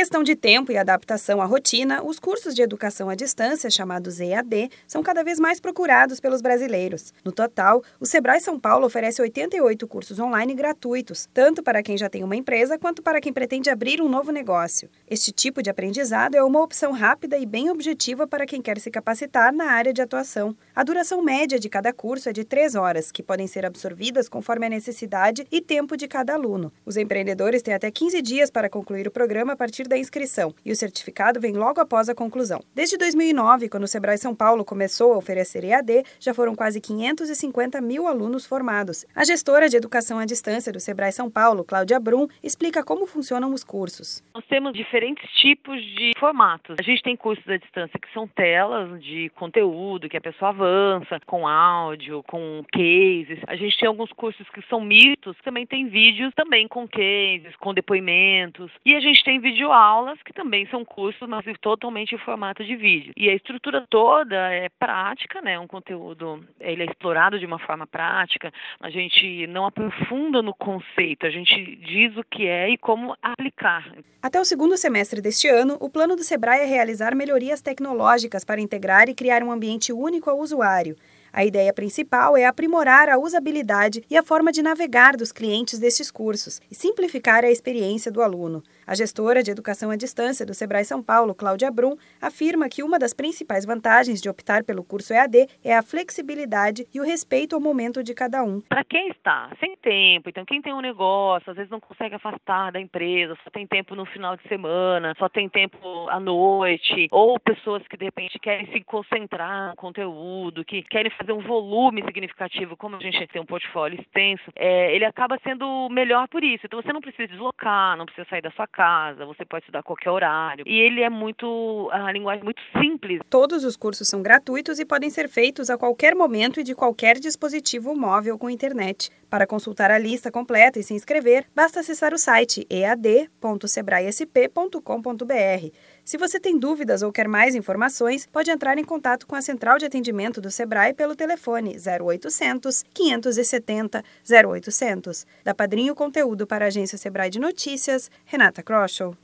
questão de tempo e adaptação à rotina, os cursos de educação à distância, chamados EAD, são cada vez mais procurados pelos brasileiros. No total, o Sebrae São Paulo oferece 88 cursos online gratuitos, tanto para quem já tem uma empresa quanto para quem pretende abrir um novo negócio. Este tipo de aprendizado é uma opção rápida e bem objetiva para quem quer se capacitar na área de atuação. A duração média de cada curso é de três horas, que podem ser absorvidas conforme a necessidade e tempo de cada aluno. Os empreendedores têm até 15 dias para concluir o programa a partir da inscrição, e o certificado vem logo após a conclusão. Desde 2009, quando o Sebrae São Paulo começou a oferecer EAD, já foram quase 550 mil alunos formados. A gestora de educação à distância do Sebrae São Paulo, Cláudia Brum, explica como funcionam os cursos. Nós temos diferentes tipos de formatos. A gente tem cursos à distância que são telas de conteúdo que a pessoa avança com áudio, com cases. A gente tem alguns cursos que são mitos, também tem vídeos também com cases, com depoimentos. E a gente tem videoaulas que também são cursos, mas totalmente em formato de vídeo. E a estrutura toda é prática, né? Um conteúdo, ele é explorado de uma forma prática. A gente não aprofunda no conceito, a gente diz o que é e como aplicar. Até o segundo semestre deste ano, o plano do Sebrae é realizar melhorias tecnológicas para integrar e criar um ambiente único ao usuário. A ideia principal é aprimorar a usabilidade e a forma de navegar dos clientes destes cursos e simplificar a experiência do aluno. A gestora de educação à distância do Sebrae São Paulo, Cláudia Brum, afirma que uma das principais vantagens de optar pelo curso EAD é a flexibilidade e o respeito ao momento de cada um. Para quem está sem tempo, então quem tem um negócio, às vezes não consegue afastar da empresa, só tem tempo no final de semana, só tem tempo à noite, ou pessoas que de repente querem se concentrar no conteúdo, que querem fazer um volume significativo, como a gente tem um portfólio extenso, é, ele acaba sendo melhor por isso. Então você não precisa deslocar, não precisa sair da sua casa você pode estudar a qualquer horário. E ele é muito, a linguagem é muito simples. Todos os cursos são gratuitos e podem ser feitos a qualquer momento e de qualquer dispositivo móvel com internet. Para consultar a lista completa e se inscrever, basta acessar o site ead.sebraesp.com.br. Se você tem dúvidas ou quer mais informações, pode entrar em contato com a central de atendimento do Sebrae pelo telefone 0800 570 0800. Da Padrinho Conteúdo para a agência Sebrae de Notícias, Renata Kroschel.